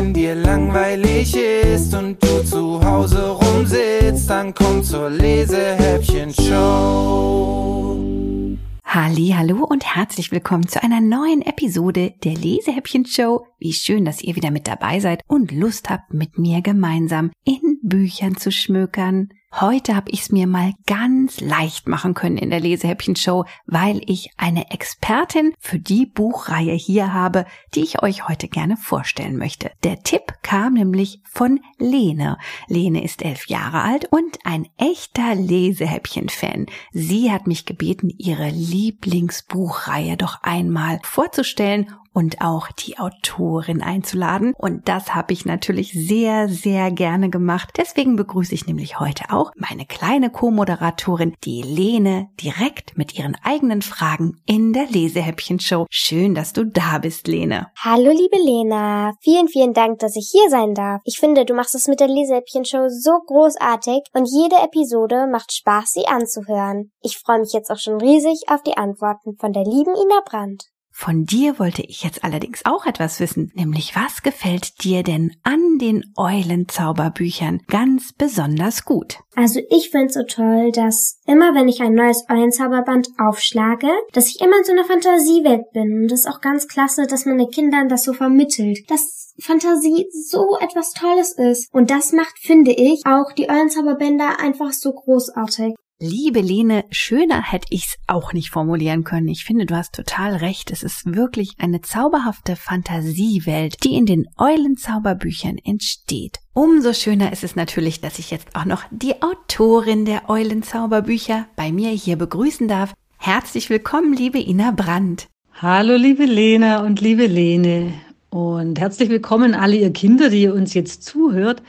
Wenn dir langweilig ist und du zu Hause rumsitzt, dann komm zur Lesehäppchen-Show. Halli, hallo und herzlich willkommen zu einer neuen Episode der Lesehäppchen Show. Wie schön, dass ihr wieder mit dabei seid und Lust habt, mit mir gemeinsam in Büchern zu schmökern. Heute habe ich es mir mal ganz leicht machen können in der Lesehäppchen-Show, weil ich eine Expertin für die Buchreihe hier habe, die ich euch heute gerne vorstellen möchte. Der Tipp kam nämlich von Lene. Lene ist elf Jahre alt und ein echter Lesehäppchen-Fan. Sie hat mich gebeten, ihre Lieblingsbuchreihe doch einmal vorzustellen und auch die Autorin einzuladen. Und das habe ich natürlich sehr, sehr gerne gemacht. Deswegen begrüße ich nämlich heute auch meine kleine Co-Moderatorin, die Lene, direkt mit ihren eigenen Fragen in der Lesehäppchen-Show. Schön, dass du da bist, Lene. Hallo, liebe Lena. Vielen, vielen Dank, dass ich hier sein darf. Ich finde, du machst es mit der Lesehäppchen-Show so großartig und jede Episode macht Spaß, sie anzuhören. Ich freue mich jetzt auch schon riesig auf die Antworten von der lieben Ina Brandt. Von dir wollte ich jetzt allerdings auch etwas wissen, nämlich was gefällt dir denn an den Eulenzauberbüchern ganz besonders gut? Also ich find's so toll, dass immer wenn ich ein neues Eulenzauberband aufschlage, dass ich immer in so einer Fantasiewelt bin. Und das ist auch ganz klasse, dass man den Kindern das so vermittelt. Dass Fantasie so etwas Tolles ist. Und das macht, finde ich, auch die Eulenzauberbänder einfach so großartig. Liebe Lene, schöner hätte ich's auch nicht formulieren können. Ich finde, du hast total recht. Es ist wirklich eine zauberhafte Fantasiewelt, die in den Eulenzauberbüchern entsteht. Umso schöner ist es natürlich, dass ich jetzt auch noch die Autorin der Eulenzauberbücher bei mir hier begrüßen darf. Herzlich willkommen, liebe Ina Brandt. Hallo, liebe Lena und liebe Lene. Und herzlich willkommen alle ihr Kinder, die ihr uns jetzt zuhört.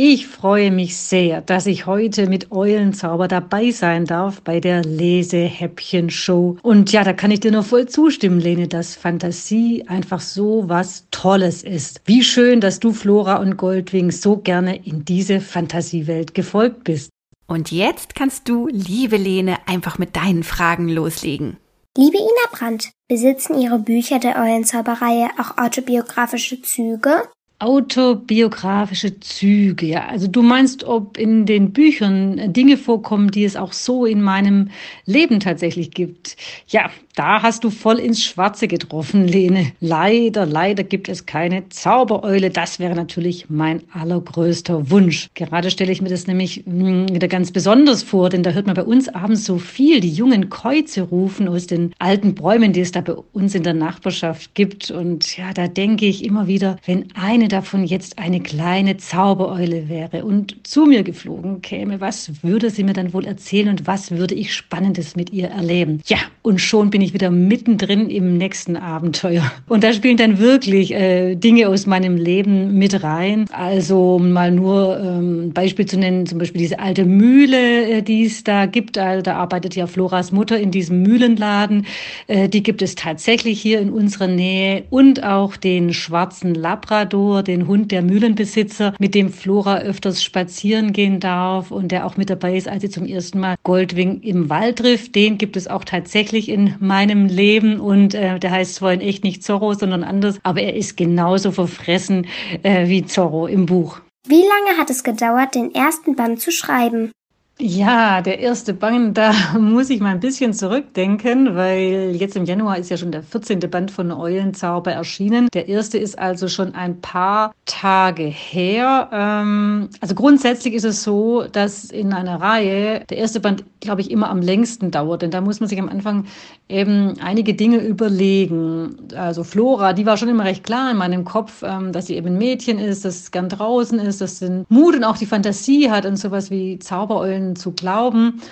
Ich freue mich sehr, dass ich heute mit Eulenzauber dabei sein darf bei der Lesehäppchen-Show. Und ja, da kann ich dir nur voll zustimmen, Lene, dass Fantasie einfach so was Tolles ist. Wie schön, dass du Flora und Goldwing so gerne in diese Fantasiewelt gefolgt bist. Und jetzt kannst du, liebe Lene, einfach mit deinen Fragen loslegen. Liebe Ina Brandt, besitzen Ihre Bücher der Eulenzauberreihe auch autobiografische Züge? Autobiografische Züge, ja. Also du meinst, ob in den Büchern Dinge vorkommen, die es auch so in meinem Leben tatsächlich gibt. Ja, da hast du voll ins Schwarze getroffen, Lene. Leider, leider gibt es keine Zaubereule. Das wäre natürlich mein allergrößter Wunsch. Gerade stelle ich mir das nämlich hm, wieder ganz besonders vor, denn da hört man bei uns abends so viel die jungen Käuze rufen aus den alten Bäumen, die es da bei uns in der Nachbarschaft gibt. Und ja, da denke ich immer wieder, wenn eine davon jetzt eine kleine Zaubereule wäre und zu mir geflogen käme, was würde sie mir dann wohl erzählen und was würde ich Spannendes mit ihr erleben? Ja, und schon bin ich wieder mittendrin im nächsten Abenteuer. Und da spielen dann wirklich äh, Dinge aus meinem Leben mit rein. Also mal nur ähm, Beispiel zu nennen, zum Beispiel diese alte Mühle, äh, die es da gibt. Also, da arbeitet ja Floras Mutter in diesem Mühlenladen. Äh, die gibt es tatsächlich hier in unserer Nähe. Und auch den schwarzen Labrador, den Hund der Mühlenbesitzer, mit dem Flora öfters spazieren gehen darf und der auch mit dabei ist, als sie zum ersten Mal Goldwing im Wald trifft. Den gibt es auch tatsächlich in meinem Leben und äh, der heißt zwar in echt nicht Zorro, sondern anders, aber er ist genauso verfressen äh, wie Zorro im Buch. Wie lange hat es gedauert, den ersten Band zu schreiben? Ja, der erste Band, da muss ich mal ein bisschen zurückdenken, weil jetzt im Januar ist ja schon der 14. Band von Eulenzauber erschienen. Der erste ist also schon ein paar Tage her. Ähm, also grundsätzlich ist es so, dass in einer Reihe der erste Band, glaube ich, immer am längsten dauert, denn da muss man sich am Anfang eben einige Dinge überlegen. Also Flora, die war schon immer recht klar in meinem Kopf, ähm, dass sie eben ein Mädchen ist, dass es gern draußen ist, dass sie den Mut und auch die Fantasie hat und sowas wie Zaubereulen zu glauben.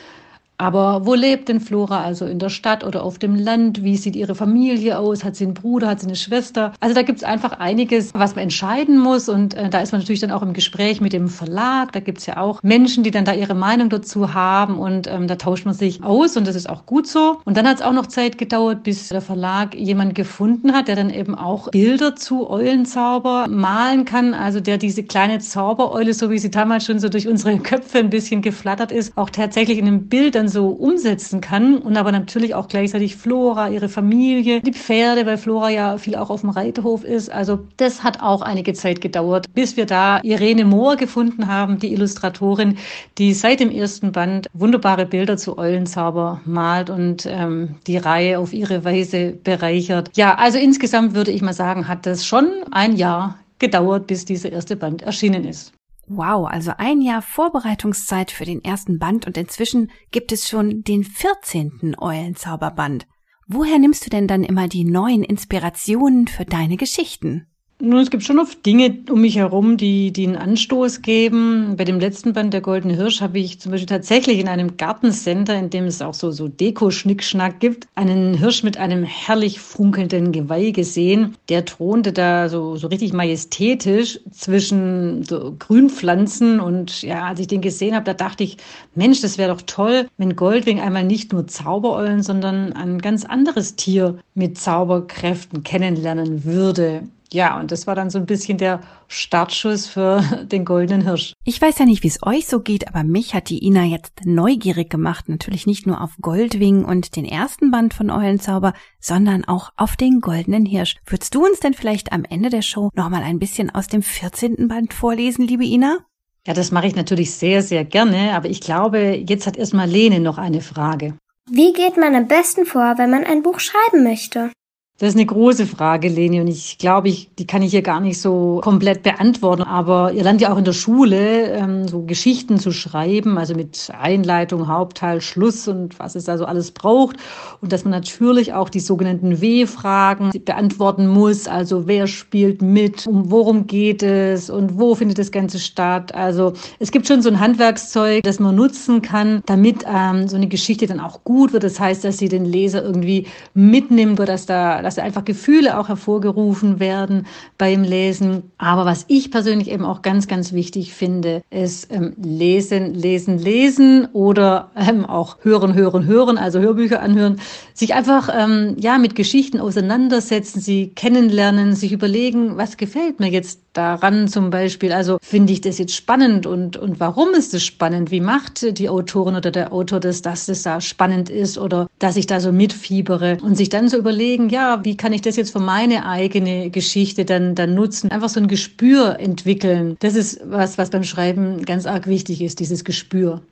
Aber wo lebt denn Flora? Also in der Stadt oder auf dem Land? Wie sieht ihre Familie aus? Hat sie einen Bruder? Hat sie eine Schwester? Also da gibt es einfach einiges, was man entscheiden muss. Und äh, da ist man natürlich dann auch im Gespräch mit dem Verlag. Da gibt es ja auch Menschen, die dann da ihre Meinung dazu haben. Und ähm, da tauscht man sich aus und das ist auch gut so. Und dann hat es auch noch Zeit gedauert, bis der Verlag jemand gefunden hat, der dann eben auch Bilder zu Eulenzauber malen kann. Also der diese kleine Zaubereule, so wie sie damals schon so durch unsere Köpfe ein bisschen geflattert ist, auch tatsächlich in einem Bild dann dann so umsetzen kann und aber natürlich auch gleichzeitig Flora, ihre Familie, die Pferde, weil Flora ja viel auch auf dem Reiterhof ist. Also das hat auch einige Zeit gedauert, bis wir da Irene Mohr gefunden haben, die Illustratorin, die seit dem ersten Band wunderbare Bilder zu Eulenzauber malt und ähm, die Reihe auf ihre Weise bereichert. Ja, also insgesamt würde ich mal sagen, hat das schon ein Jahr gedauert, bis dieser erste Band erschienen ist. Wow, also ein Jahr Vorbereitungszeit für den ersten Band und inzwischen gibt es schon den 14. Eulenzauberband. Woher nimmst du denn dann immer die neuen Inspirationen für deine Geschichten? Nun, es gibt schon oft Dinge um mich herum, die, die einen Anstoß geben. Bei dem letzten Band, der Goldene Hirsch, habe ich zum Beispiel tatsächlich in einem Gartencenter, in dem es auch so, so Deko-Schnickschnack gibt, einen Hirsch mit einem herrlich funkelnden Geweih gesehen. Der thronte da so, so richtig majestätisch zwischen so Grünpflanzen. Und ja, als ich den gesehen habe, da dachte ich, Mensch, das wäre doch toll, wenn Goldwing einmal nicht nur Zaubereulen, sondern ein ganz anderes Tier mit Zauberkräften kennenlernen würde. Ja, und das war dann so ein bisschen der Startschuss für den goldenen Hirsch. Ich weiß ja nicht, wie es euch so geht, aber mich hat die Ina jetzt neugierig gemacht. Natürlich nicht nur auf Goldwing und den ersten Band von Eulenzauber, sondern auch auf den goldenen Hirsch. Würdest du uns denn vielleicht am Ende der Show nochmal ein bisschen aus dem 14. Band vorlesen, liebe Ina? Ja, das mache ich natürlich sehr, sehr gerne, aber ich glaube, jetzt hat erstmal Lene noch eine Frage. Wie geht man am besten vor, wenn man ein Buch schreiben möchte? Das ist eine große Frage, Leni, und ich glaube, ich, die kann ich hier gar nicht so komplett beantworten. Aber ihr lernt ja auch in der Schule, ähm, so Geschichten zu schreiben, also mit Einleitung, Hauptteil, Schluss und was es da so alles braucht. Und dass man natürlich auch die sogenannten W-Fragen beantworten muss. Also wer spielt mit, um worum geht es und wo findet das Ganze statt. Also es gibt schon so ein Handwerkszeug, das man nutzen kann, damit ähm, so eine Geschichte dann auch gut wird. Das heißt, dass sie den Leser irgendwie mitnimmt, dass da dass einfach Gefühle auch hervorgerufen werden beim Lesen. Aber was ich persönlich eben auch ganz, ganz wichtig finde, ist ähm, lesen, lesen, lesen oder ähm, auch hören, hören, hören, also Hörbücher anhören, sich einfach ähm, ja mit Geschichten auseinandersetzen, sie kennenlernen, sich überlegen, was gefällt mir jetzt daran zum Beispiel. Also finde ich das jetzt spannend und, und warum ist es spannend? Wie macht die Autorin oder der Autor das, dass das da spannend ist oder dass ich da so mitfiebere und sich dann so überlegen, ja, wie kann ich das jetzt für meine eigene Geschichte dann, dann nutzen? Einfach so ein Gespür entwickeln. Das ist was, was beim Schreiben ganz arg wichtig ist, dieses Gespür.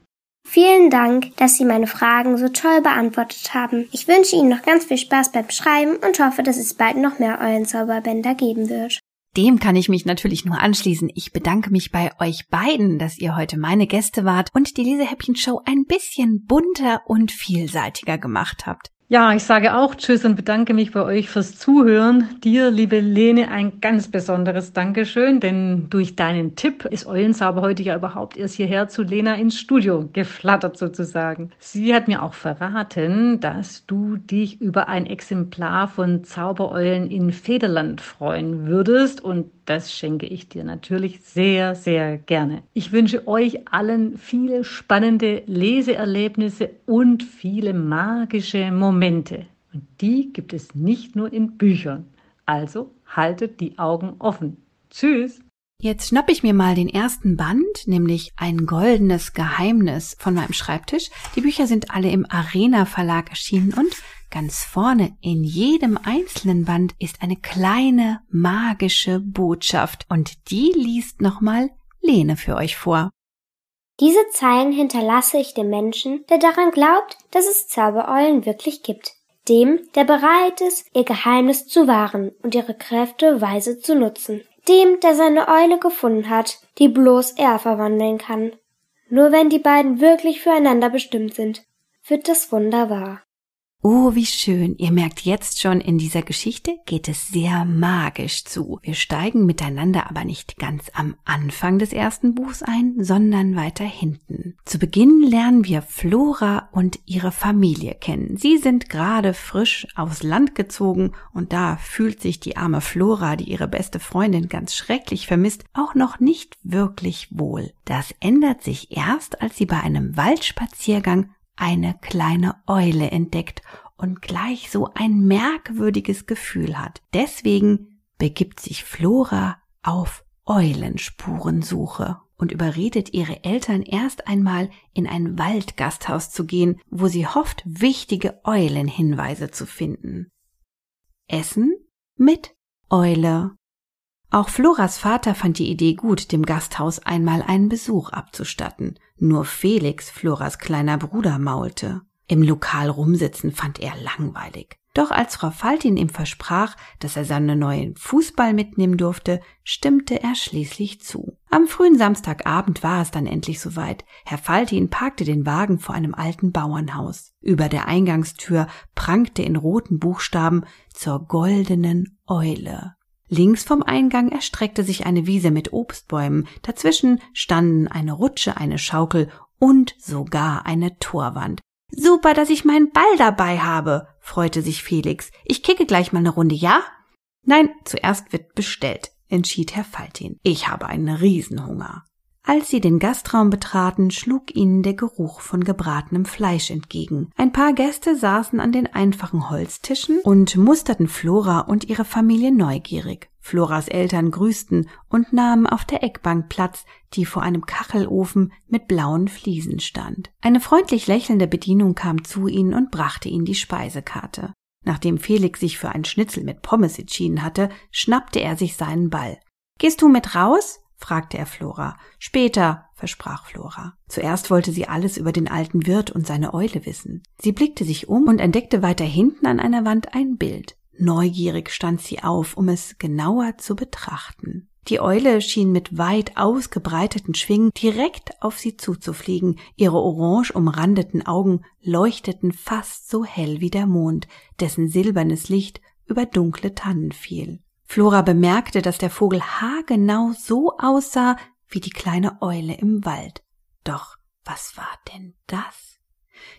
Vielen Dank, dass Sie meine Fragen so toll beantwortet haben. Ich wünsche Ihnen noch ganz viel Spaß beim Schreiben und hoffe, dass es bald noch mehr Eulenzauberbänder geben wird. Dem kann ich mich natürlich nur anschließen. Ich bedanke mich bei euch beiden, dass ihr heute meine Gäste wart und die Lesehäppchen Show ein bisschen bunter und vielseitiger gemacht habt. Ja, ich sage auch Tschüss und bedanke mich bei euch fürs Zuhören. Dir, liebe Lene, ein ganz besonderes Dankeschön, denn durch deinen Tipp ist Eulenzauber heute ja überhaupt erst hierher zu Lena ins Studio geflattert sozusagen. Sie hat mir auch verraten, dass du dich über ein Exemplar von Zaubereulen in Federland freuen würdest und das schenke ich dir natürlich sehr, sehr gerne. Ich wünsche euch allen viele spannende Leseerlebnisse und viele magische Momente. Und die gibt es nicht nur in Büchern. Also haltet die Augen offen. Tschüss! Jetzt schnapp ich mir mal den ersten Band, nämlich ein goldenes Geheimnis von meinem Schreibtisch. Die Bücher sind alle im Arena Verlag erschienen und Ganz vorne in jedem einzelnen Band ist eine kleine magische Botschaft und die liest nochmal Lene für euch vor. Diese Zeilen hinterlasse ich dem Menschen, der daran glaubt, dass es Zaubereulen wirklich gibt. Dem, der bereit ist, ihr Geheimnis zu wahren und ihre Kräfte weise zu nutzen. Dem, der seine Eule gefunden hat, die bloß er verwandeln kann. Nur wenn die beiden wirklich füreinander bestimmt sind, wird das Wunder wahr. Oh, wie schön. Ihr merkt jetzt schon, in dieser Geschichte geht es sehr magisch zu. Wir steigen miteinander aber nicht ganz am Anfang des ersten Buchs ein, sondern weiter hinten. Zu Beginn lernen wir Flora und ihre Familie kennen. Sie sind gerade frisch aufs Land gezogen und da fühlt sich die arme Flora, die ihre beste Freundin ganz schrecklich vermisst, auch noch nicht wirklich wohl. Das ändert sich erst, als sie bei einem Waldspaziergang eine kleine Eule entdeckt und gleich so ein merkwürdiges Gefühl hat. Deswegen begibt sich Flora auf Eulenspurensuche. und überredet ihre Eltern erst einmal in ein Waldgasthaus zu gehen, wo sie hofft, wichtige Eulenhinweise zu finden. Essen mit Eule. Auch Floras Vater fand die Idee gut, dem Gasthaus einmal einen Besuch abzustatten. Nur Felix, Floras kleiner Bruder, maulte. Im Lokal rumsitzen fand er langweilig. Doch als Frau Faltin ihm versprach, dass er seinen neuen Fußball mitnehmen durfte, stimmte er schließlich zu. Am frühen Samstagabend war es dann endlich soweit. Herr Faltin parkte den Wagen vor einem alten Bauernhaus. Über der Eingangstür prangte in roten Buchstaben zur goldenen Eule. Links vom Eingang erstreckte sich eine Wiese mit Obstbäumen, dazwischen standen eine Rutsche, eine Schaukel und sogar eine Torwand. Super, dass ich meinen Ball dabei habe, freute sich Felix. Ich kicke gleich mal eine Runde, ja? Nein, zuerst wird bestellt, entschied Herr Faltin. Ich habe einen Riesenhunger. Als sie den Gastraum betraten, schlug ihnen der Geruch von gebratenem Fleisch entgegen. Ein paar Gäste saßen an den einfachen Holztischen und musterten Flora und ihre Familie neugierig. Floras Eltern grüßten und nahmen auf der Eckbank Platz, die vor einem Kachelofen mit blauen Fliesen stand. Eine freundlich lächelnde Bedienung kam zu ihnen und brachte ihnen die Speisekarte. Nachdem Felix sich für ein Schnitzel mit Pommes entschieden hatte, schnappte er sich seinen Ball. Gehst du mit raus? Fragte er Flora. Später, versprach Flora. Zuerst wollte sie alles über den alten Wirt und seine Eule wissen. Sie blickte sich um und entdeckte weiter hinten an einer Wand ein Bild. Neugierig stand sie auf, um es genauer zu betrachten. Die Eule schien mit weit ausgebreiteten Schwingen direkt auf sie zuzufliegen. Ihre orange umrandeten Augen leuchteten fast so hell wie der Mond, dessen silbernes Licht über dunkle Tannen fiel. Flora bemerkte, dass der Vogel haargenau so aussah wie die kleine Eule im Wald. Doch was war denn das?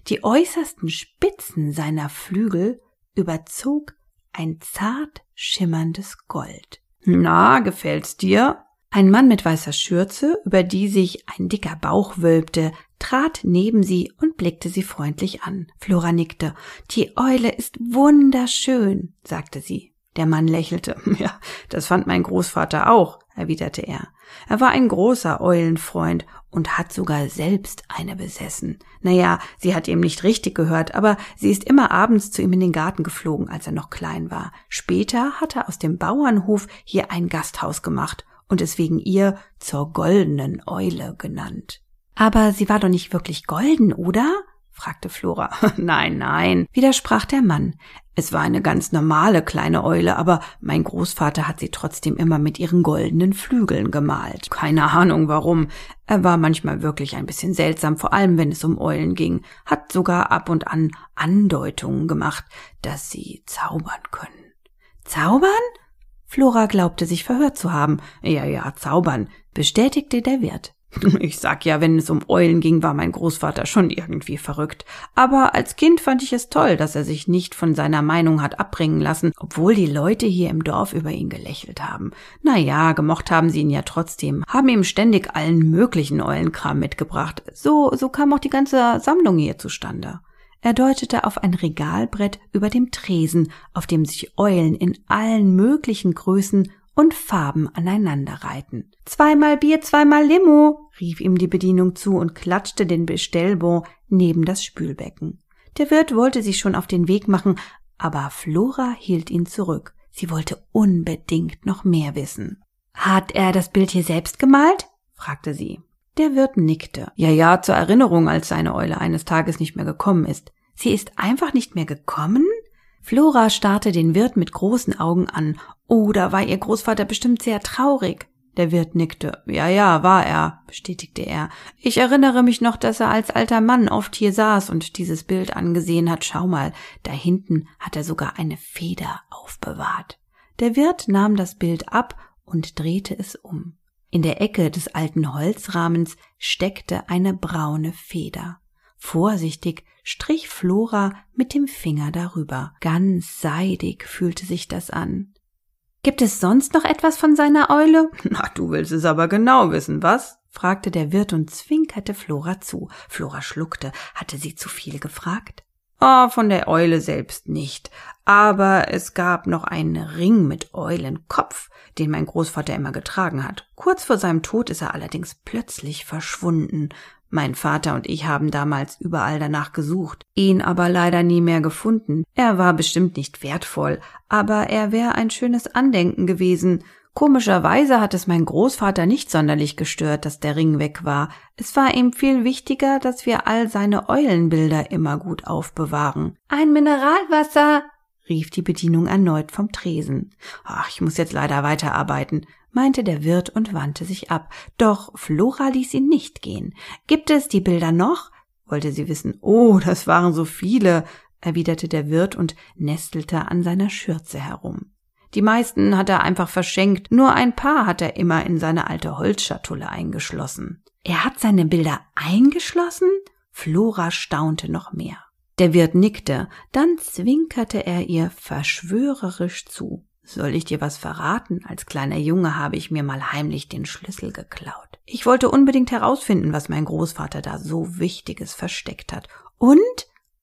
Die äußersten Spitzen seiner Flügel überzog ein zart schimmerndes Gold. Na, gefällt's dir? Ein Mann mit weißer Schürze, über die sich ein dicker Bauch wölbte, trat neben sie und blickte sie freundlich an. Flora nickte. Die Eule ist wunderschön, sagte sie. Der Mann lächelte. Ja, das fand mein Großvater auch, erwiderte er. Er war ein großer Eulenfreund und hat sogar selbst eine besessen. Naja, sie hat ihm nicht richtig gehört, aber sie ist immer abends zu ihm in den Garten geflogen, als er noch klein war. Später hat er aus dem Bauernhof hier ein Gasthaus gemacht und es wegen ihr zur goldenen Eule genannt. Aber sie war doch nicht wirklich golden, oder? fragte Flora. Nein, nein, widersprach der Mann. Es war eine ganz normale kleine Eule, aber mein Großvater hat sie trotzdem immer mit ihren goldenen Flügeln gemalt. Keine Ahnung warum. Er war manchmal wirklich ein bisschen seltsam, vor allem wenn es um Eulen ging, hat sogar ab und an Andeutungen gemacht, dass sie zaubern können. Zaubern? Flora glaubte sich verhört zu haben. Ja, ja, zaubern, bestätigte der Wirt. Ich sag ja, wenn es um Eulen ging, war mein Großvater schon irgendwie verrückt. Aber als Kind fand ich es toll, dass er sich nicht von seiner Meinung hat abbringen lassen, obwohl die Leute hier im Dorf über ihn gelächelt haben. Na ja, gemocht haben sie ihn ja trotzdem, haben ihm ständig allen möglichen Eulenkram mitgebracht. So, so kam auch die ganze Sammlung hier zustande. Er deutete auf ein Regalbrett über dem Tresen, auf dem sich Eulen in allen möglichen Größen und Farben aneinander reiten. Zweimal Bier, zweimal Limo, rief ihm die Bedienung zu und klatschte den Bestellbon neben das Spülbecken. Der Wirt wollte sich schon auf den Weg machen, aber Flora hielt ihn zurück. Sie wollte unbedingt noch mehr wissen. Hat er das Bild hier selbst gemalt? fragte sie. Der Wirt nickte. Ja, ja, zur Erinnerung, als seine Eule eines Tages nicht mehr gekommen ist. Sie ist einfach nicht mehr gekommen? Flora starrte den Wirt mit großen Augen an. Oder war ihr Großvater bestimmt sehr traurig? Der Wirt nickte. Ja, ja, war er, bestätigte er. Ich erinnere mich noch, dass er als alter Mann oft hier saß und dieses Bild angesehen hat. Schau mal, da hinten hat er sogar eine Feder aufbewahrt. Der Wirt nahm das Bild ab und drehte es um. In der Ecke des alten Holzrahmens steckte eine braune Feder. Vorsichtig strich Flora mit dem Finger darüber. Ganz seidig fühlte sich das an. Gibt es sonst noch etwas von seiner Eule? Na, du willst es aber genau wissen, was? fragte der Wirt und zwinkerte Flora zu. Flora schluckte. Hatte sie zu viel gefragt? Oh, von der Eule selbst nicht. Aber es gab noch einen Ring mit Eulenkopf, den mein Großvater immer getragen hat. Kurz vor seinem Tod ist er allerdings plötzlich verschwunden. Mein Vater und ich haben damals überall danach gesucht, ihn aber leider nie mehr gefunden. Er war bestimmt nicht wertvoll, aber er wäre ein schönes Andenken gewesen. Komischerweise hat es mein Großvater nicht sonderlich gestört, dass der Ring weg war. Es war ihm viel wichtiger, dass wir all seine Eulenbilder immer gut aufbewahren. Ein Mineralwasser, rief die Bedienung erneut vom Tresen. Ach, ich muss jetzt leider weiterarbeiten, meinte der Wirt und wandte sich ab. Doch Flora ließ ihn nicht gehen. Gibt es die Bilder noch? wollte sie wissen. Oh, das waren so viele, erwiderte der Wirt und nestelte an seiner Schürze herum. Die meisten hat er einfach verschenkt, nur ein paar hat er immer in seine alte Holzschatulle eingeschlossen. Er hat seine Bilder eingeschlossen? Flora staunte noch mehr. Der Wirt nickte, dann zwinkerte er ihr verschwörerisch zu. Soll ich dir was verraten? Als kleiner Junge habe ich mir mal heimlich den Schlüssel geklaut. Ich wollte unbedingt herausfinden, was mein Großvater da so Wichtiges versteckt hat. Und?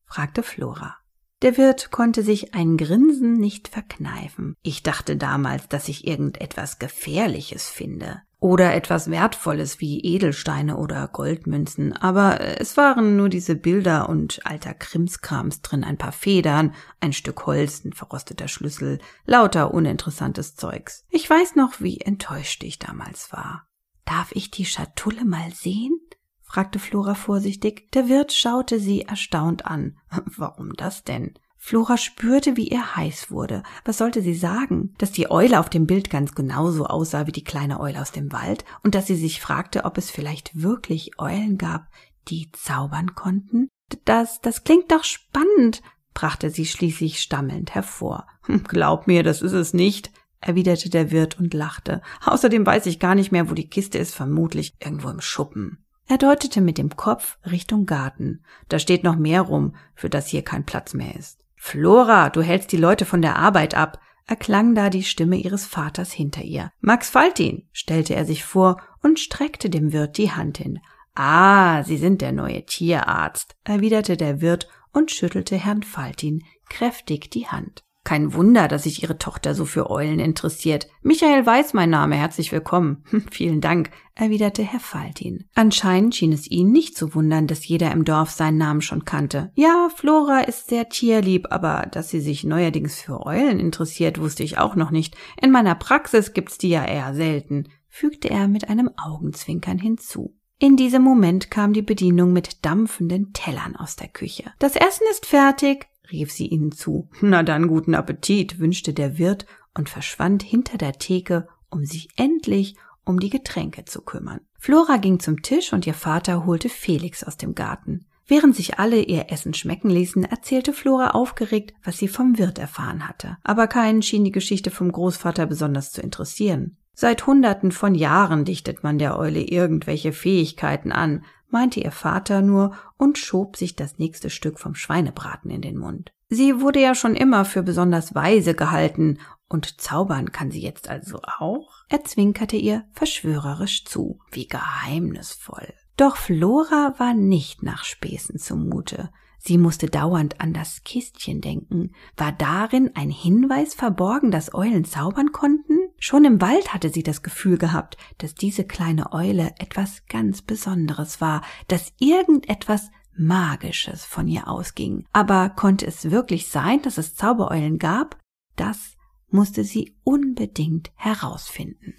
fragte Flora. Der Wirt konnte sich ein Grinsen nicht verkneifen. Ich dachte damals, dass ich irgendetwas Gefährliches finde oder etwas Wertvolles wie Edelsteine oder Goldmünzen, aber es waren nur diese Bilder und alter Krimskrams drin, ein paar Federn, ein Stück Holz, ein verrosteter Schlüssel, lauter uninteressantes Zeugs. Ich weiß noch, wie enttäuscht ich damals war. Darf ich die Schatulle mal sehen? fragte Flora vorsichtig. Der Wirt schaute sie erstaunt an. Warum das denn? Flora spürte, wie ihr heiß wurde. Was sollte sie sagen? Dass die Eule auf dem Bild ganz genauso aussah wie die kleine Eule aus dem Wald und dass sie sich fragte, ob es vielleicht wirklich Eulen gab, die zaubern konnten? Das, das klingt doch spannend, brachte sie schließlich stammelnd hervor. Hm, glaub mir, das ist es nicht, erwiderte der Wirt und lachte. Außerdem weiß ich gar nicht mehr, wo die Kiste ist, vermutlich irgendwo im Schuppen. Er deutete mit dem Kopf Richtung Garten. Da steht noch mehr rum, für das hier kein Platz mehr ist. Flora, du hältst die Leute von der Arbeit ab, erklang da die Stimme ihres Vaters hinter ihr. Max Faltin, stellte er sich vor und streckte dem Wirt die Hand hin. Ah, Sie sind der neue Tierarzt, erwiderte der Wirt und schüttelte Herrn Faltin kräftig die Hand. Kein Wunder, dass sich Ihre Tochter so für Eulen interessiert. Michael Weiß mein Name, herzlich willkommen. Hm, vielen Dank, erwiderte Herr Faltin. Anscheinend schien es ihn nicht zu wundern, dass jeder im Dorf seinen Namen schon kannte. Ja, Flora ist sehr tierlieb, aber dass sie sich neuerdings für Eulen interessiert, wusste ich auch noch nicht. In meiner Praxis gibt's die ja eher selten, fügte er mit einem Augenzwinkern hinzu. In diesem Moment kam die Bedienung mit dampfenden Tellern aus der Küche. Das Essen ist fertig, rief sie ihnen zu. Na dann guten Appetit, wünschte der Wirt und verschwand hinter der Theke, um sich endlich um die Getränke zu kümmern. Flora ging zum Tisch und ihr Vater holte Felix aus dem Garten. Während sich alle ihr Essen schmecken ließen, erzählte Flora aufgeregt, was sie vom Wirt erfahren hatte. Aber keinen schien die Geschichte vom Großvater besonders zu interessieren. Seit Hunderten von Jahren dichtet man der Eule irgendwelche Fähigkeiten an, meinte ihr Vater nur und schob sich das nächste Stück vom Schweinebraten in den Mund. Sie wurde ja schon immer für besonders weise gehalten, und zaubern kann sie jetzt also auch? Er zwinkerte ihr verschwörerisch zu. Wie geheimnisvoll. Doch Flora war nicht nach Späßen zumute. Sie musste dauernd an das Kistchen denken. War darin ein Hinweis verborgen, dass Eulen zaubern konnten? Schon im Wald hatte sie das Gefühl gehabt, dass diese kleine Eule etwas ganz Besonderes war, dass irgendetwas Magisches von ihr ausging. Aber konnte es wirklich sein, dass es Zaubereulen gab? Das musste sie unbedingt herausfinden.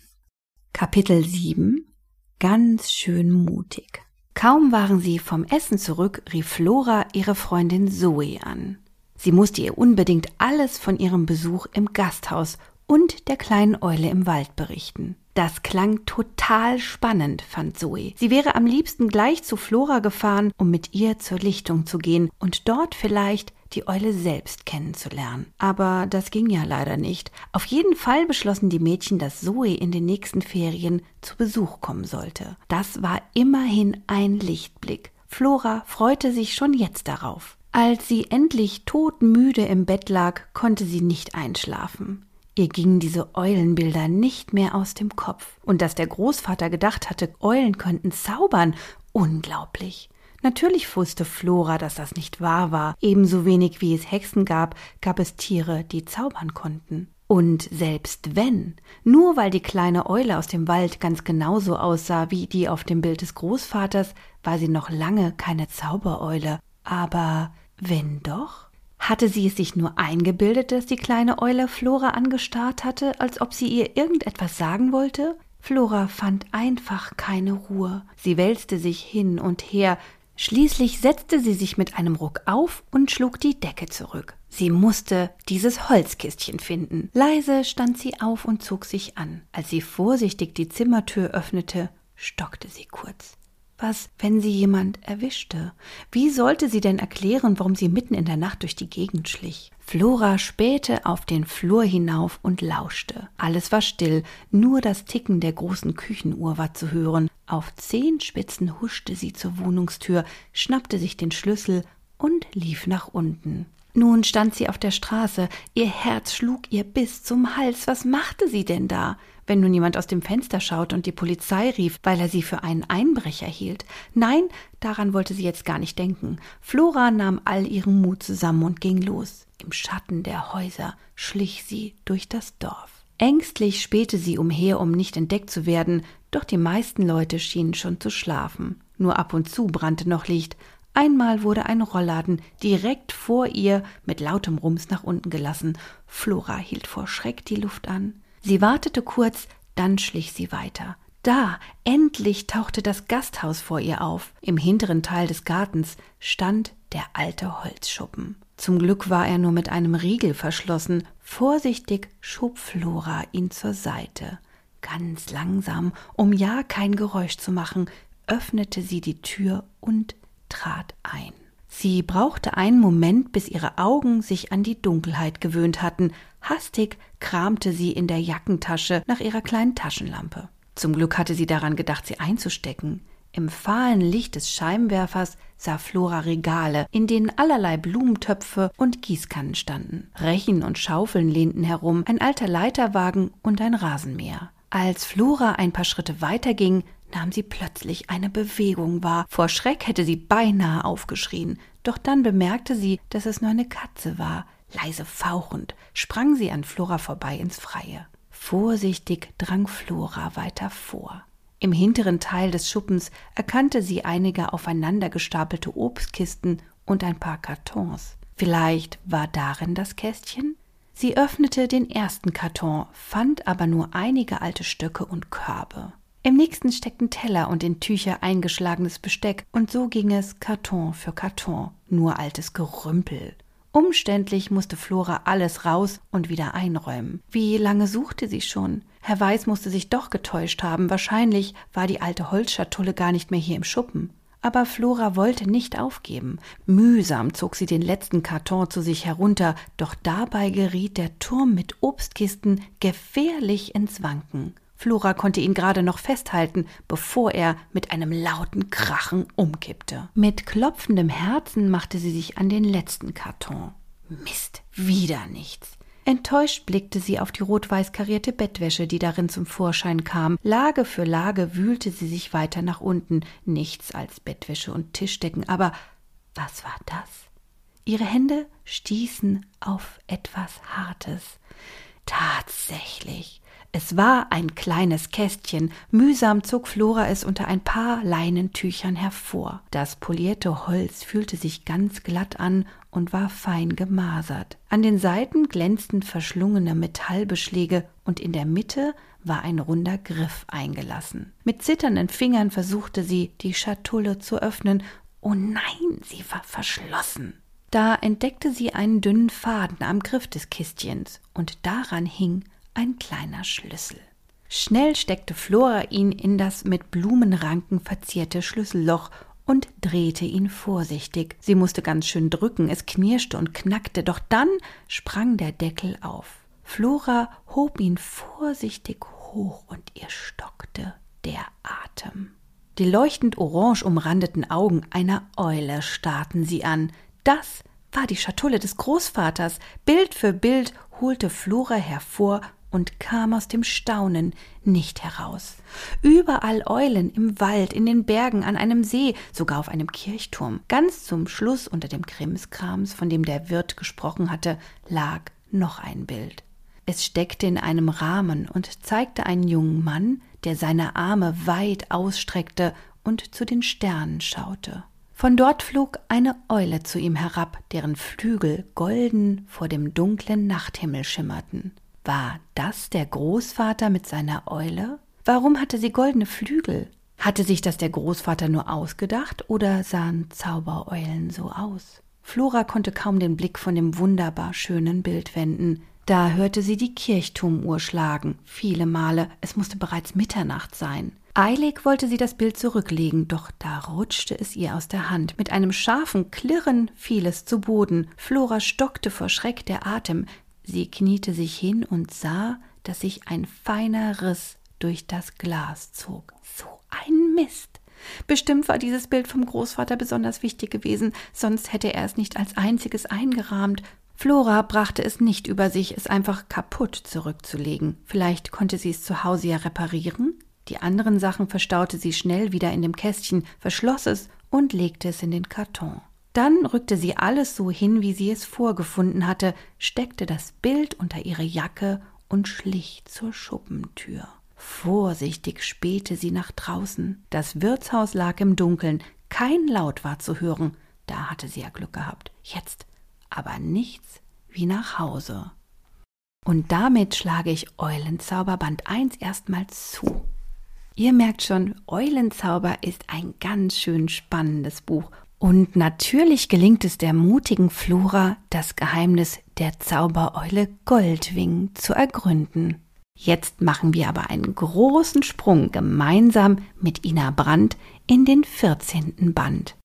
Kapitel 7 Ganz schön mutig. Kaum waren sie vom Essen zurück, rief Flora ihre Freundin Zoe an. Sie musste ihr unbedingt alles von ihrem Besuch im Gasthaus und der kleinen Eule im Wald berichten. Das klang total spannend, fand Zoe. Sie wäre am liebsten gleich zu Flora gefahren, um mit ihr zur Lichtung zu gehen und dort vielleicht die Eule selbst kennenzulernen. Aber das ging ja leider nicht. Auf jeden Fall beschlossen die Mädchen, dass Zoe in den nächsten Ferien zu Besuch kommen sollte. Das war immerhin ein Lichtblick. Flora freute sich schon jetzt darauf. Als sie endlich todmüde im Bett lag, konnte sie nicht einschlafen. Ihr gingen diese Eulenbilder nicht mehr aus dem Kopf. Und dass der Großvater gedacht hatte, Eulen könnten zaubern, unglaublich. Natürlich wusste Flora, dass das nicht wahr war. Ebenso wenig wie es Hexen gab, gab es Tiere, die zaubern konnten. Und selbst wenn, nur weil die kleine Eule aus dem Wald ganz genauso aussah wie die auf dem Bild des Großvaters, war sie noch lange keine Zaubereule. Aber wenn doch? Hatte sie es sich nur eingebildet, dass die kleine Eule Flora angestarrt hatte, als ob sie ihr irgendetwas sagen wollte? Flora fand einfach keine Ruhe. Sie wälzte sich hin und her, Schließlich setzte sie sich mit einem Ruck auf und schlug die Decke zurück. Sie musste dieses Holzkistchen finden. Leise stand sie auf und zog sich an. Als sie vorsichtig die Zimmertür öffnete, stockte sie kurz. Was, wenn sie jemand erwischte? Wie sollte sie denn erklären, warum sie mitten in der Nacht durch die Gegend schlich? Flora spähte auf den Flur hinauf und lauschte. Alles war still, nur das Ticken der großen Küchenuhr war zu hören. Auf Zehenspitzen huschte sie zur Wohnungstür, schnappte sich den Schlüssel und lief nach unten. Nun stand sie auf der Straße, ihr Herz schlug ihr bis zum Hals. Was machte sie denn da? Wenn nun jemand aus dem Fenster schaute und die Polizei rief, weil er sie für einen Einbrecher hielt. Nein, daran wollte sie jetzt gar nicht denken. Flora nahm all ihren Mut zusammen und ging los. Im Schatten der Häuser schlich sie durch das Dorf. Ängstlich spähte sie umher, um nicht entdeckt zu werden, doch die meisten Leute schienen schon zu schlafen. Nur ab und zu brannte noch Licht. Einmal wurde ein Rollladen direkt vor ihr mit lautem Rums nach unten gelassen. Flora hielt vor Schreck die Luft an. Sie wartete kurz, dann schlich sie weiter. Da, endlich tauchte das Gasthaus vor ihr auf. Im hinteren Teil des Gartens stand der alte Holzschuppen. Zum Glück war er nur mit einem Riegel verschlossen. Vorsichtig schob Flora ihn zur Seite. Ganz langsam, um ja kein Geräusch zu machen, öffnete sie die Tür und trat ein. Sie brauchte einen Moment, bis ihre Augen sich an die Dunkelheit gewöhnt hatten. Hastig kramte sie in der Jackentasche nach ihrer kleinen Taschenlampe. Zum Glück hatte sie daran gedacht, sie einzustecken. Im fahlen Licht des Scheibenwerfers sah Flora Regale, in denen allerlei Blumentöpfe und Gießkannen standen. Rechen und Schaufeln lehnten herum, ein alter Leiterwagen und ein Rasenmäher. Als Flora ein paar Schritte weiterging, nahm sie plötzlich eine Bewegung wahr. Vor Schreck hätte sie beinahe aufgeschrien, doch dann bemerkte sie, dass es nur eine Katze war. Leise fauchend sprang sie an Flora vorbei ins Freie. Vorsichtig drang Flora weiter vor. Im hinteren Teil des Schuppens erkannte sie einige aufeinander gestapelte Obstkisten und ein paar Kartons. Vielleicht war darin das Kästchen? Sie öffnete den ersten Karton, fand aber nur einige alte Stöcke und Körbe. Im nächsten steckten Teller und in Tücher eingeschlagenes Besteck, und so ging es Karton für Karton, nur altes Gerümpel. Umständlich musste Flora alles raus und wieder einräumen. Wie lange suchte sie schon? Herr Weiß musste sich doch getäuscht haben. Wahrscheinlich war die alte Holzschatulle gar nicht mehr hier im Schuppen. Aber Flora wollte nicht aufgeben. Mühsam zog sie den letzten Karton zu sich herunter, doch dabei geriet der Turm mit Obstkisten gefährlich ins Wanken. Flora konnte ihn gerade noch festhalten, bevor er mit einem lauten Krachen umkippte. Mit klopfendem Herzen machte sie sich an den letzten Karton. Mist, wieder nichts. Enttäuscht blickte sie auf die rot-weiß karierte Bettwäsche, die darin zum Vorschein kam. Lage für Lage wühlte sie sich weiter nach unten. Nichts als Bettwäsche und Tischdecken. Aber was war das? Ihre Hände stießen auf etwas Hartes. Tatsächlich. Es war ein kleines Kästchen. Mühsam zog Flora es unter ein paar Leinentüchern hervor. Das polierte Holz fühlte sich ganz glatt an und war fein gemasert. An den Seiten glänzten verschlungene Metallbeschläge und in der Mitte war ein runder Griff eingelassen. Mit zitternden Fingern versuchte sie, die Schatulle zu öffnen. Oh nein, sie war verschlossen. Da entdeckte sie einen dünnen Faden am Griff des Kistchens, und daran hing ein kleiner Schlüssel. Schnell steckte Flora ihn in das mit Blumenranken verzierte Schlüsselloch und drehte ihn vorsichtig. Sie musste ganz schön drücken, es knirschte und knackte, doch dann sprang der Deckel auf. Flora hob ihn vorsichtig hoch und ihr stockte der Atem. Die leuchtend orange umrandeten Augen einer Eule starrten sie an. Das war die Schatulle des Großvaters. Bild für Bild holte Flora hervor und kam aus dem Staunen nicht heraus. Überall Eulen im Wald, in den Bergen, an einem See, sogar auf einem Kirchturm. Ganz zum Schluss unter dem Krimskrams, von dem der Wirt gesprochen hatte, lag noch ein Bild. Es steckte in einem Rahmen und zeigte einen jungen Mann, der seine Arme weit ausstreckte und zu den Sternen schaute. Von dort flog eine Eule zu ihm herab, deren Flügel golden vor dem dunklen Nachthimmel schimmerten. War das der Großvater mit seiner Eule? Warum hatte sie goldene Flügel? Hatte sich das der Großvater nur ausgedacht oder sahen Zaubereulen so aus? Flora konnte kaum den Blick von dem wunderbar schönen Bild wenden. Da hörte sie die Kirchturmuhr schlagen, viele Male, es musste bereits Mitternacht sein. Eilig wollte sie das Bild zurücklegen, doch da rutschte es ihr aus der Hand. Mit einem scharfen Klirren fiel es zu Boden. Flora stockte vor Schreck der Atem. Sie kniete sich hin und sah, dass sich ein feiner Riss durch das Glas zog. So ein Mist. Bestimmt war dieses Bild vom Großvater besonders wichtig gewesen, sonst hätte er es nicht als einziges eingerahmt. Flora brachte es nicht über sich, es einfach kaputt zurückzulegen. Vielleicht konnte sie es zu Hause ja reparieren? Die anderen Sachen verstaute sie schnell wieder in dem Kästchen, verschloss es und legte es in den Karton. Dann rückte sie alles so hin, wie sie es vorgefunden hatte, steckte das Bild unter ihre Jacke und schlich zur Schuppentür. Vorsichtig spähte sie nach draußen. Das Wirtshaus lag im Dunkeln, kein Laut war zu hören. Da hatte sie ja Glück gehabt. Jetzt aber nichts wie nach Hause. Und damit schlage ich Eulenzauberband 1 erstmal zu. Ihr merkt schon, Eulenzauber ist ein ganz schön spannendes Buch. Und natürlich gelingt es der mutigen Flora, das Geheimnis der Zaubereule Goldwing zu ergründen. Jetzt machen wir aber einen großen Sprung gemeinsam mit Ina Brandt in den 14. Band.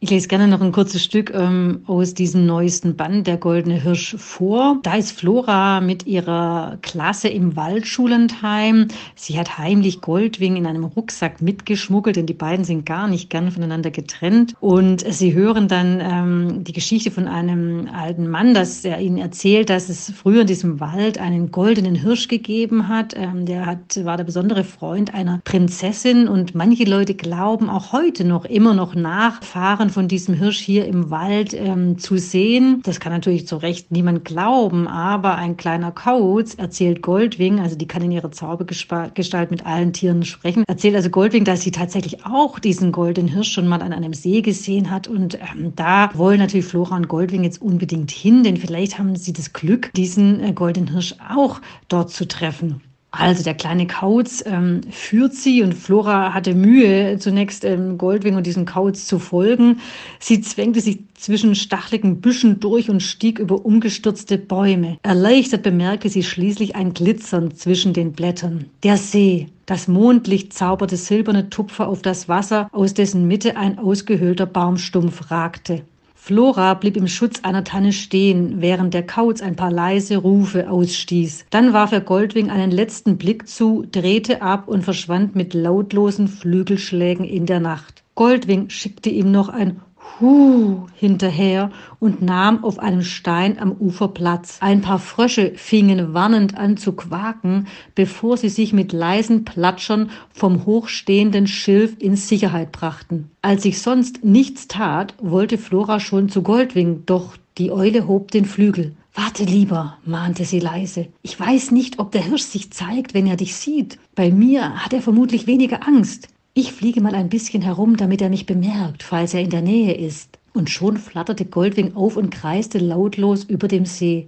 Ich lese gerne noch ein kurzes Stück ähm, aus diesem neuesten Band, Der Goldene Hirsch, vor. Da ist Flora mit ihrer Klasse im Waldschulendheim. Sie hat heimlich Goldwing in einem Rucksack mitgeschmuggelt, denn die beiden sind gar nicht gern voneinander getrennt. Und sie hören dann ähm, die Geschichte von einem alten Mann, dass er ihnen erzählt, dass es früher in diesem Wald einen goldenen Hirsch gegeben hat. Ähm, der hat, war der besondere Freund einer Prinzessin und manche Leute glauben auch heute noch immer noch Nachfahren Spuren von diesem Hirsch hier im Wald ähm, zu sehen. Das kann natürlich zu Recht niemand glauben, aber ein kleiner Kauz erzählt Goldwing, also die kann in ihrer Zaubergestalt mit allen Tieren sprechen, erzählt also Goldwing, dass sie tatsächlich auch diesen goldenen Hirsch schon mal an einem See gesehen hat und ähm, da wollen natürlich Flora und Goldwing jetzt unbedingt hin, denn vielleicht haben sie das Glück, diesen äh, goldenen Hirsch auch dort zu treffen. Also der kleine Kauz ähm, führt sie und Flora hatte Mühe, zunächst ähm, Goldwing und diesem Kauz zu folgen. Sie zwängte sich zwischen stacheligen Büschen durch und stieg über umgestürzte Bäume. Erleichtert bemerkte sie schließlich ein Glitzern zwischen den Blättern. Der See. Das Mondlicht zauberte silberne Tupfer auf das Wasser, aus dessen Mitte ein ausgehöhlter Baumstumpf ragte. Flora blieb im Schutz einer Tanne stehen, während der Kauz ein paar leise Rufe ausstieß. Dann warf er Goldwing einen letzten Blick zu, drehte ab und verschwand mit lautlosen Flügelschlägen in der Nacht. Goldwing schickte ihm noch ein Hu hinterher und nahm auf einem Stein am Ufer Platz. Ein paar Frösche fingen warnend an zu quaken, bevor sie sich mit leisen Platschern vom hochstehenden Schilf in Sicherheit brachten. Als sich sonst nichts tat, wollte Flora schon zu Goldwing, doch die Eule hob den Flügel. Warte lieber, mahnte sie leise. Ich weiß nicht, ob der Hirsch sich zeigt, wenn er dich sieht. Bei mir hat er vermutlich weniger Angst. Ich fliege mal ein bisschen herum, damit er mich bemerkt, falls er in der Nähe ist. Und schon flatterte Goldwing auf und kreiste lautlos über dem See.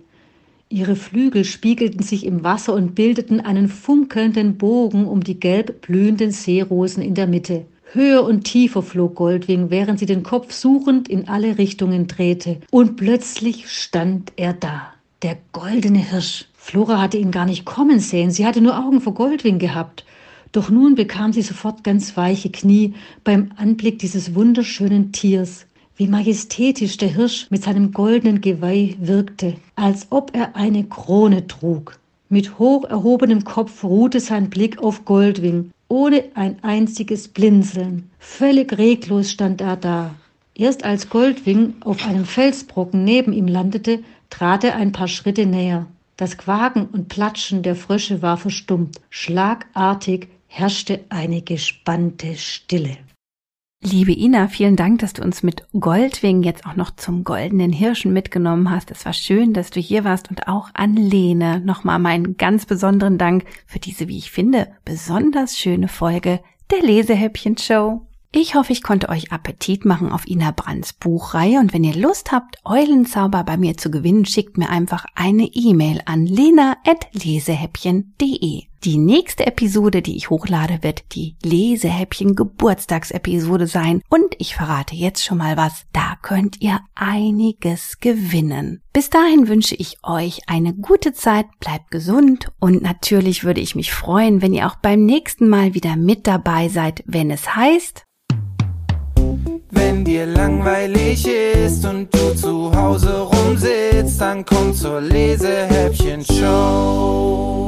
Ihre Flügel spiegelten sich im Wasser und bildeten einen funkelnden Bogen um die gelb blühenden Seerosen in der Mitte. Höher und tiefer flog Goldwing, während sie den Kopf suchend in alle Richtungen drehte. Und plötzlich stand er da. Der goldene Hirsch. Flora hatte ihn gar nicht kommen sehen. Sie hatte nur Augen vor Goldwing gehabt. Doch nun bekam sie sofort ganz weiche Knie beim Anblick dieses wunderschönen Tiers. Wie majestätisch der Hirsch mit seinem goldenen Geweih wirkte, als ob er eine Krone trug. Mit hoch erhobenem Kopf ruhte sein Blick auf Goldwing, ohne ein einziges Blinzeln. Völlig reglos stand er da. Erst als Goldwing auf einem Felsbrocken neben ihm landete, trat er ein paar Schritte näher. Das Quaken und Platschen der Frösche war verstummt. Schlagartig herrschte eine gespannte Stille. Liebe Ina, vielen Dank, dass du uns mit Goldwing jetzt auch noch zum goldenen Hirschen mitgenommen hast. Es war schön, dass du hier warst und auch an Lene nochmal meinen ganz besonderen Dank für diese, wie ich finde, besonders schöne Folge der Lesehäppchen Show. Ich hoffe, ich konnte euch Appetit machen auf Ina Brands Buchreihe und wenn ihr Lust habt, Eulenzauber bei mir zu gewinnen, schickt mir einfach eine E-Mail an lena.lesehäppchen.de. Die nächste Episode, die ich hochlade, wird die Lesehäppchen Geburtstagsepisode sein und ich verrate jetzt schon mal was, da könnt ihr einiges gewinnen. Bis dahin wünsche ich euch eine gute Zeit, bleibt gesund und natürlich würde ich mich freuen, wenn ihr auch beim nächsten Mal wieder mit dabei seid, wenn es heißt wenn dir langweilig ist und du zu Hause rumsitzt, dann komm zur Lesehäppchen-Show.